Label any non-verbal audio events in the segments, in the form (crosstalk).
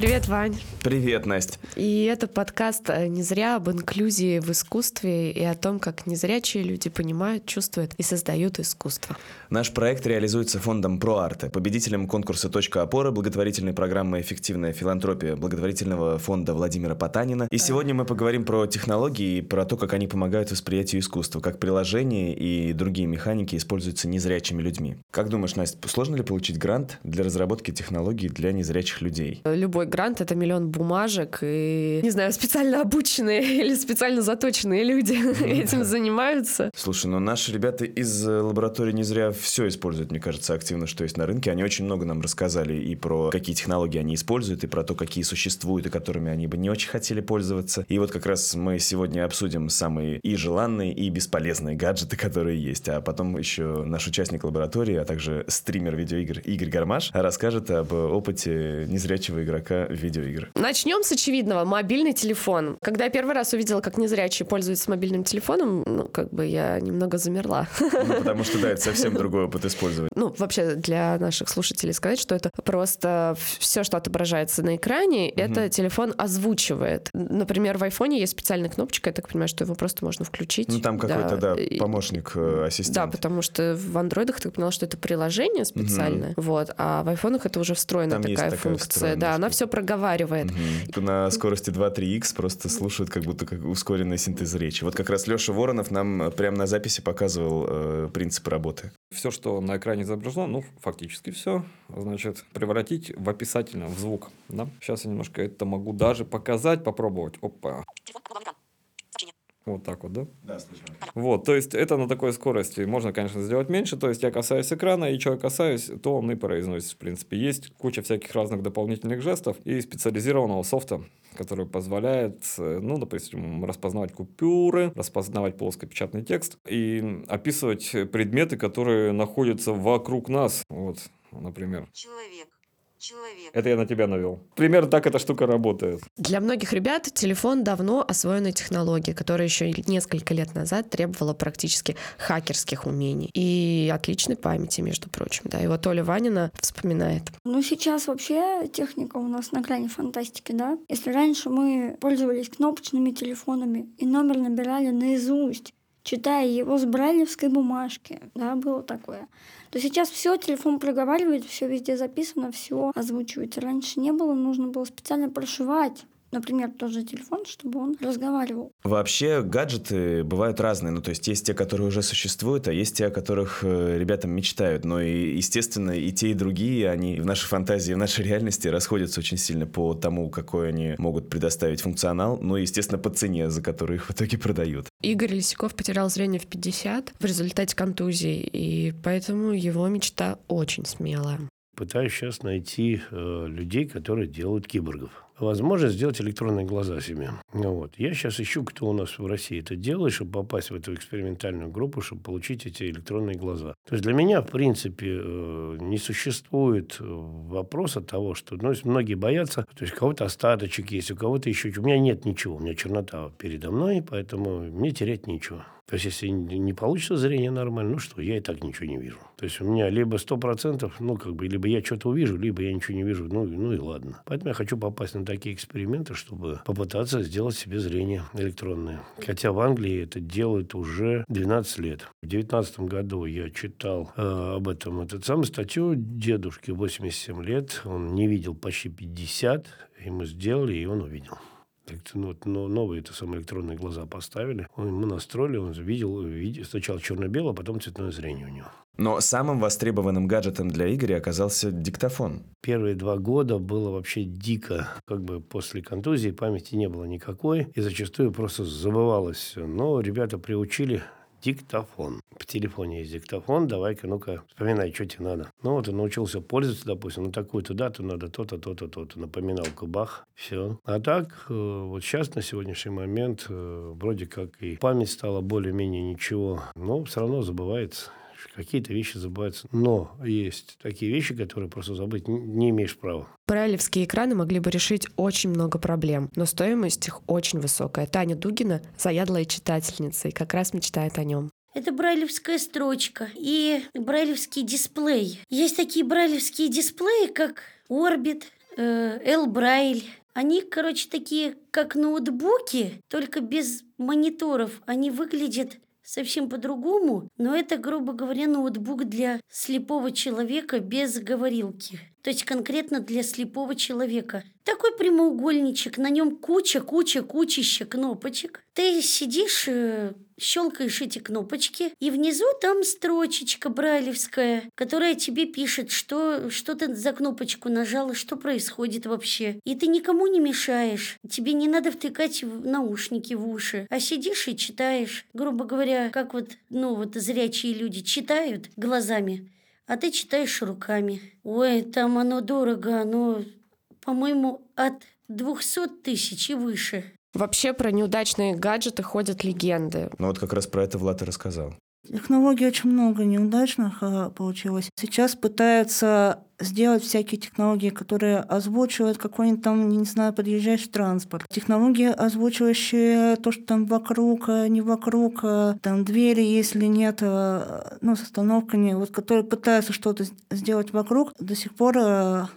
Привет, Вань. Привет, Настя. И это подкаст э, «Не зря» об инклюзии в искусстве и о том, как незрячие люди понимают, чувствуют и создают искусство. Наш проект реализуется фондом ProArte, победителем конкурса «Точка опоры», благотворительной программы «Эффективная филантропия» благотворительного фонда Владимира Потанина. И сегодня мы поговорим про технологии и про то, как они помогают восприятию искусства, как приложения и другие механики используются незрячими людьми. Как думаешь, Настя, сложно ли получить грант для разработки технологий для незрячих людей? Любой грант — это миллион бумажек, и, не знаю, специально обученные (laughs) или специально заточенные люди (laughs) этим занимаются. Слушай, ну наши ребята из э, лаборатории не зря все используют, мне кажется, активно, что есть на рынке. Они очень много нам рассказали и про какие технологии они используют, и про то, какие существуют, и которыми они бы не очень хотели пользоваться. И вот как раз мы сегодня обсудим самые и желанные, и бесполезные гаджеты, которые есть. А потом еще наш участник лаборатории, а также стример видеоигр Игорь Гармаш расскажет об опыте незрячего игрока видеоигр. Начнем с очевидного. Мобильный телефон. Когда я первый раз увидела, как незрячие пользуются мобильным телефоном, ну, как бы я немного замерла. Ну, (laughs) потому что, да, это совсем другой опыт использования. Ну, вообще, для наших слушателей сказать, что это просто все, что отображается на экране, угу. это телефон озвучивает. Например, в айфоне есть специальная кнопочка, я так понимаю, что его просто можно включить. Ну, там какой-то, да, да помощник, э, ассистент. Да, потому что в андроидах ты поняла, что это приложение специальное, угу. вот, а в айфонах это уже встроена там такая функция. Да, она все проговаривает. Угу. На скорости 2-3х просто слушают как будто как ускоренный синтез речи. Вот как раз Леша Воронов нам прямо на записи показывал э, принципы работы. Все, что на экране изображено, ну, фактически все, значит, превратить в описательно, в звук. Да? Сейчас я немножко это могу даже показать, попробовать. Опа. Вот так вот, да? Да, слышно. Вот, то есть это на такой скорости. Можно, конечно, сделать меньше. То есть я касаюсь экрана, и что я касаюсь, то он и произносит, в принципе. Есть куча всяких разных дополнительных жестов и специализированного софта, который позволяет, ну, допустим, распознавать купюры, распознавать плоскопечатный текст и описывать предметы, которые находятся вокруг нас. Вот, например. Человек человек. Это я на тебя навел. Примерно так эта штука работает. Для многих ребят телефон давно освоенная технология, которая еще несколько лет назад требовала практически хакерских умений и отличной памяти, между прочим. Да, и вот Оля Ванина вспоминает. Ну, сейчас вообще техника у нас на грани фантастики, да? Если раньше мы пользовались кнопочными телефонами и номер набирали наизусть, читая его с брайлевской бумажки, да, было такое. То сейчас все телефон проговаривает, все везде записано, все озвучивается. Раньше не было, нужно было специально прошивать например, тот же телефон, чтобы он разговаривал. Вообще гаджеты бывают разные. Ну, то есть есть те, которые уже существуют, а есть те, о которых э, ребята мечтают. Но и, естественно, и те, и другие, они в нашей фантазии, в нашей реальности расходятся очень сильно по тому, какой они могут предоставить функционал, ну и, естественно, по цене, за которую их в итоге продают. Игорь Лисяков потерял зрение в 50 в результате контузии, и поэтому его мечта очень смелая. Пытаюсь сейчас найти э, людей, которые делают киборгов возможность сделать электронные глаза себе. Вот. Я сейчас ищу, кто у нас в России это делает, чтобы попасть в эту экспериментальную группу, чтобы получить эти электронные глаза. То есть для меня, в принципе, э, не существует э, вопроса того, что ну, многие боятся, то есть у кого-то остаточек есть, у кого-то еще... У меня нет ничего, у меня чернота передо мной, поэтому мне терять нечего. То есть, если не получится зрение нормально, ну что, я и так ничего не вижу. То есть, у меня либо сто процентов, ну, как бы, либо я что-то увижу, либо я ничего не вижу, ну, ну и ладно. Поэтому я хочу попасть на такие эксперименты, чтобы попытаться сделать себе зрение электронное. Хотя в Англии это делают уже 12 лет. В 2019 году я читал э, об этом этот самый статью дедушки 87 лет. Он не видел почти 50, и мы сделали, и он увидел ну, но новые это самые электронные глаза поставили. Он, мы настроили, он видел, видел сначала черно-белое, а потом цветное зрение у него. Но самым востребованным гаджетом для Игоря оказался диктофон. Первые два года было вообще дико. Как бы после контузии памяти не было никакой. И зачастую просто забывалось все. Но ребята приучили диктофон. В телефоне есть диктофон, давай-ка, ну-ка, вспоминай, что тебе надо. Ну, вот и научился пользоваться, допустим, на такую-то дату надо то-то, то-то, то-то. Напоминалку, бах, все. А так, э, вот сейчас, на сегодняшний момент, э, вроде как и память стала более-менее ничего, но все равно забывается какие-то вещи забываются. Но есть такие вещи, которые просто забыть не имеешь права. Брайлевские экраны могли бы решить очень много проблем, но стоимость их очень высокая. Таня Дугина – заядлая читательница и как раз мечтает о нем. Это брайлевская строчка и брайлевский дисплей. Есть такие брайлевские дисплеи, как Orbit, э, L-Braille. Они, короче, такие, как ноутбуки, только без мониторов. Они выглядят совсем по-другому, но это, грубо говоря, ноутбук для слепого человека без говорилки. То есть конкретно для слепого человека. Такой прямоугольничек, на нем куча, куча, кучища кнопочек. Ты сидишь, э, щелкаешь эти кнопочки, и внизу там строчечка брайлевская, которая тебе пишет, что, что ты за кнопочку нажала, что происходит вообще. И ты никому не мешаешь. Тебе не надо втыкать наушники в уши, а сидишь и читаешь. Грубо говоря, как вот, ну вот зрячие люди читают глазами, а ты читаешь руками. Ой, там оно дорого, оно, по-моему, от 200 тысяч и выше. Вообще про неудачные гаджеты ходят легенды. Ну вот как раз про это Влад и рассказал. Технологий очень много неудачных э, получилось. Сейчас пытаются сделать всякие технологии, которые озвучивают какой-нибудь там, не знаю, подъезжающий транспорт. Технологии, озвучивающие то, что там вокруг, а не вокруг, а там двери, если нет, а, ну, с остановками, вот, которые пытаются что-то сделать вокруг, до сих пор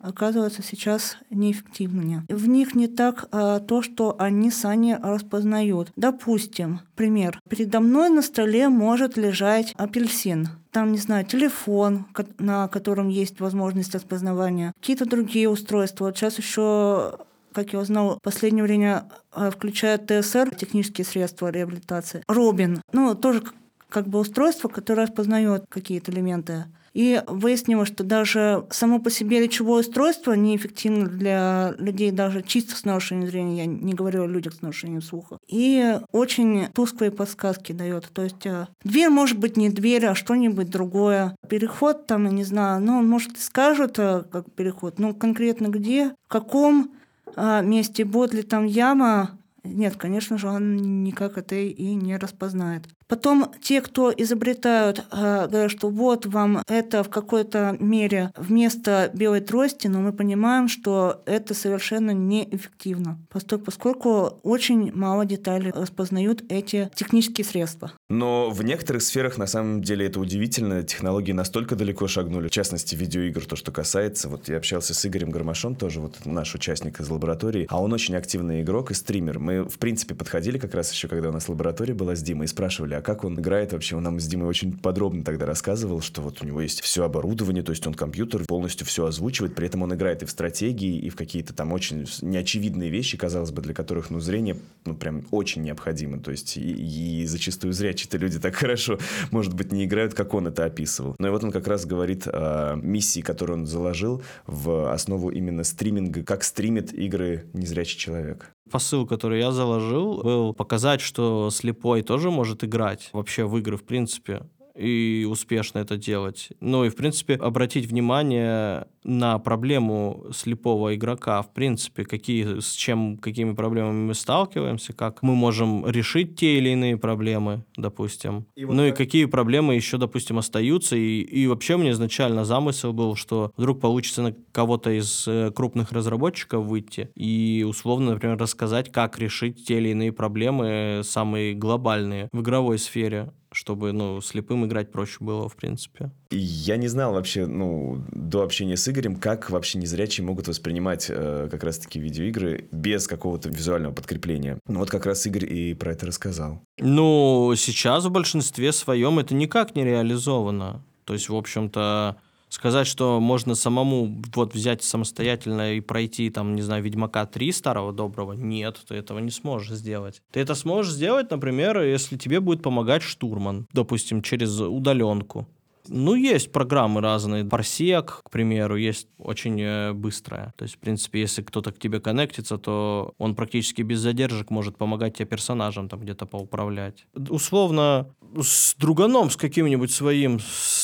оказываются сейчас неэффективными. В них не так то, что они сами распознают. Допустим, пример. Передо мной на столе может лежать апельсин там, не знаю, телефон, на котором есть возможность распознавания, какие-то другие устройства. Вот сейчас еще как я узнал, в последнее время а, включают ТСР, технические средства реабилитации. Робин, ну, тоже как бы устройство, которое распознает какие-то элементы и выяснилось, что даже само по себе речевое устройство неэффективно для людей даже чисто с нарушением зрения, я не говорю о людях с нарушением слуха. И очень тусклые подсказки дает. То есть э, дверь может быть не дверь, а что-нибудь другое. Переход там, я не знаю, ну, может, скажут, э, как переход, но конкретно где, в каком а, месте, будет ли там яма, нет, конечно же, он никак это и не распознает. Потом те, кто изобретают, э, говорят, что вот вам это в какой-то мере вместо белой трости, но мы понимаем, что это совершенно неэффективно, поскольку очень мало деталей распознают эти технические средства. Но в некоторых сферах на самом деле это удивительно. Технологии настолько далеко шагнули. В частности, видеоигр, то, что касается. Вот я общался с Игорем Гармашом, тоже вот наш участник из лаборатории, а он очень активный игрок и стример. Мы, в принципе, подходили как раз еще, когда у нас лаборатория была с Димой, и спрашивали, а как он играет вообще. Он нам с Димой очень подробно тогда рассказывал, что вот у него есть все оборудование, то есть он компьютер полностью все озвучивает, при этом он играет и в стратегии, и в какие-то там очень неочевидные вещи, казалось бы, для которых, ну, зрение, ну, прям очень необходимо. То есть и, и зачастую зрячие-то люди так хорошо, может быть, не играют, как он это описывал. Но и вот он как раз говорит о миссии, которую он заложил в основу именно стриминга, как стримит игры незрячий человек. Посыл, который я заложил, был показать, что слепой тоже может играть вообще в игры, в принципе и успешно это делать. Ну и, в принципе, обратить внимание на проблему слепого игрока, в принципе, какие, с чем, какими проблемами мы сталкиваемся, как мы можем решить те или иные проблемы, допустим. И вот ну как... и какие проблемы еще, допустим, остаются. И, и вообще мне изначально замысел был, что вдруг получится на кого-то из э, крупных разработчиков выйти и условно, например, рассказать, как решить те или иные проблемы, самые глобальные в игровой сфере чтобы, ну, слепым играть проще было, в принципе. Я не знал вообще, ну, до общения с Игорем, как вообще незрячие могут воспринимать э, как раз-таки видеоигры без какого-то визуального подкрепления. Ну, вот как раз Игорь и про это рассказал. Ну, сейчас в большинстве своем это никак не реализовано. То есть, в общем-то, сказать, что можно самому вот взять самостоятельно и пройти, там, не знаю, Ведьмака 3 старого доброго, нет, ты этого не сможешь сделать. Ты это сможешь сделать, например, если тебе будет помогать штурман, допустим, через удаленку. Ну, есть программы разные. Парсек, к примеру, есть очень э, быстрая. То есть, в принципе, если кто-то к тебе коннектится, то он практически без задержек может помогать тебе персонажам там где-то поуправлять. Условно, с друганом с каким-нибудь своим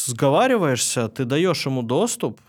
сговариваешься, ты даешь ему доступ,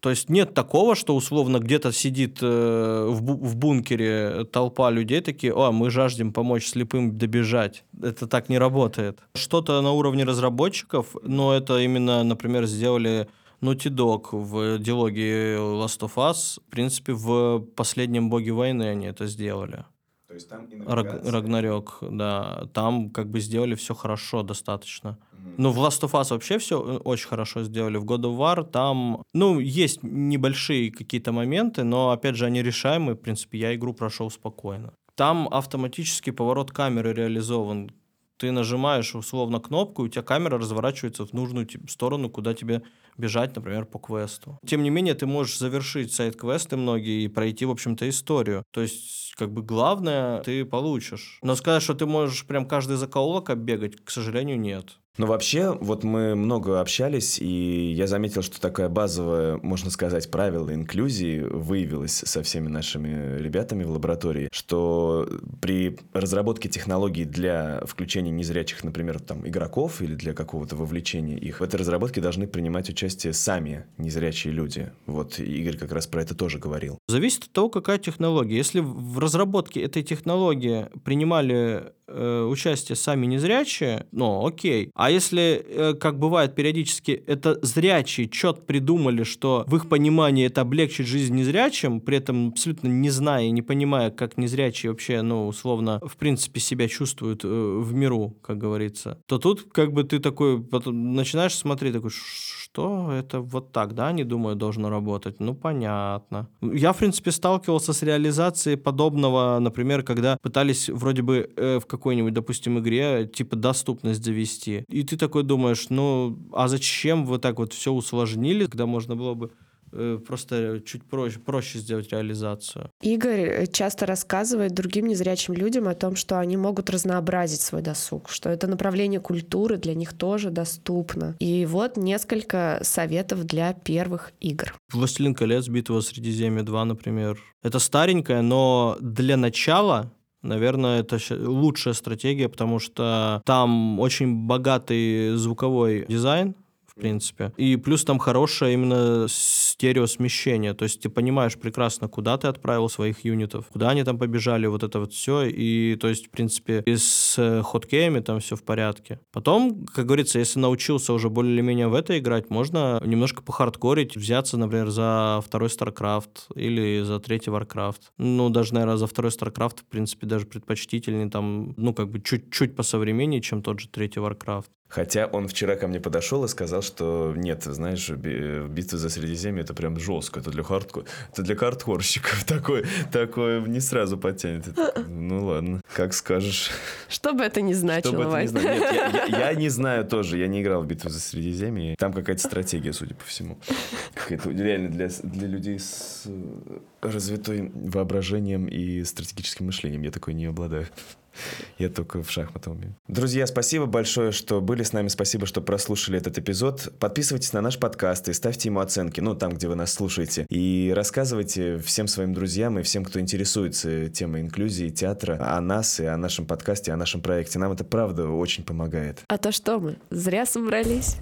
то есть нет такого, что условно где-то сидит э, в, бу- в бункере толпа людей такие, о, мы жаждем помочь слепым добежать. Это так не работает. Что-то на уровне разработчиков, но это именно, например, сделали Naughty Dog в диалоге Last of Us. В принципе, в последнем Боге войны они это сделали. То есть там и навигация, Рагнарёк, да. Там как бы сделали все хорошо достаточно. Ну, в Last of Us вообще все очень хорошо сделали. В God of War там, ну, есть небольшие какие-то моменты, но, опять же, они решаемые. В принципе, я игру прошел спокойно. Там автоматический поворот камеры реализован. Ты нажимаешь условно кнопку, и у тебя камера разворачивается в нужную сторону, куда тебе бежать, например, по квесту. Тем не менее, ты можешь завершить сайт-квесты многие и пройти, в общем-то, историю. То есть, как бы главное ты получишь. Но сказать, что ты можешь прям каждый закоулок оббегать, к сожалению, нет. Но вообще, вот мы много общались, и я заметил, что такая базовая, можно сказать, правило инклюзии выявилось со всеми нашими ребятами в лаборатории, что при разработке технологий для включения незрячих, например, там, игроков или для какого-то вовлечения их, в этой разработке должны принимать участие сами незрячие люди. Вот Игорь как раз про это тоже говорил. Зависит от того, какая технология. Если в разработке этой технологии принимали э, участие сами незрячие, ну, окей. А если, э, как бывает периодически, это зрячие чет придумали, что в их понимании это облегчит жизнь незрячим, при этом абсолютно не зная и не понимая, как незрячие вообще, ну, условно, в принципе, себя чувствуют э, в миру, как говорится, то тут как бы ты такой потом начинаешь смотреть, такой, что это вот так, да, не думаю, должно работать? Ну, понятно. Я, в принципе, сталкивался с реализацией подобного, например, когда пытались вроде бы э, в какой-нибудь, допустим, игре типа доступность завести. И ты такой думаешь, ну, а зачем вы так вот все усложнили, когда можно было бы э, просто чуть проще, проще сделать реализацию. Игорь э, часто рассказывает другим незрячим людям о том, что они могут разнообразить свой досуг, что это направление культуры для них тоже доступно. И вот несколько советов для первых игр. «Властелин колец. Битва Средиземья 2», например. Это старенькая, но для начала Наверное, это лучшая стратегия, потому что там очень богатый звуковой дизайн, в принципе. И плюс там хорошее именно стереосмещение. То есть ты понимаешь прекрасно, куда ты отправил своих юнитов, куда они там побежали, вот это вот все. И то есть, в принципе, и с э, хоткеями там все в порядке. Потом, как говорится, если научился уже более или менее в это играть, можно немножко похардкорить, взяться, например, за второй StarCraft или за третий Warcraft. Ну, даже, наверное, за второй StarCraft, в принципе, даже предпочтительнее там, ну, как бы чуть-чуть посовременнее, чем тот же третий Warcraft. Хотя он вчера ко мне подошел и сказал, что нет, знаешь, би- битва за Средиземье это прям жестко, это для хардкор, это для хардкорщиков (laughs) такое, такое не сразу потянет. Ну ладно, как скажешь. Что бы это ни значило, Что бы это ни значило. Нет, я, я- я не (laughs) знаю тоже, я не играл в битву за Средиземье. Там какая-то стратегия, судя по всему. Какая-то реально для, для людей с э, развитой воображением и стратегическим мышлением. Я такой не обладаю. Я только в шахматы умею. Друзья, спасибо большое, что были с нами. Спасибо, что прослушали этот эпизод. Подписывайтесь на наш подкаст и ставьте ему оценки, ну, там, где вы нас слушаете. И рассказывайте всем своим друзьям и всем, кто интересуется темой инклюзии театра, о нас и о нашем подкасте, о нашем проекте. Нам это правда очень помогает. А то что мы, зря собрались?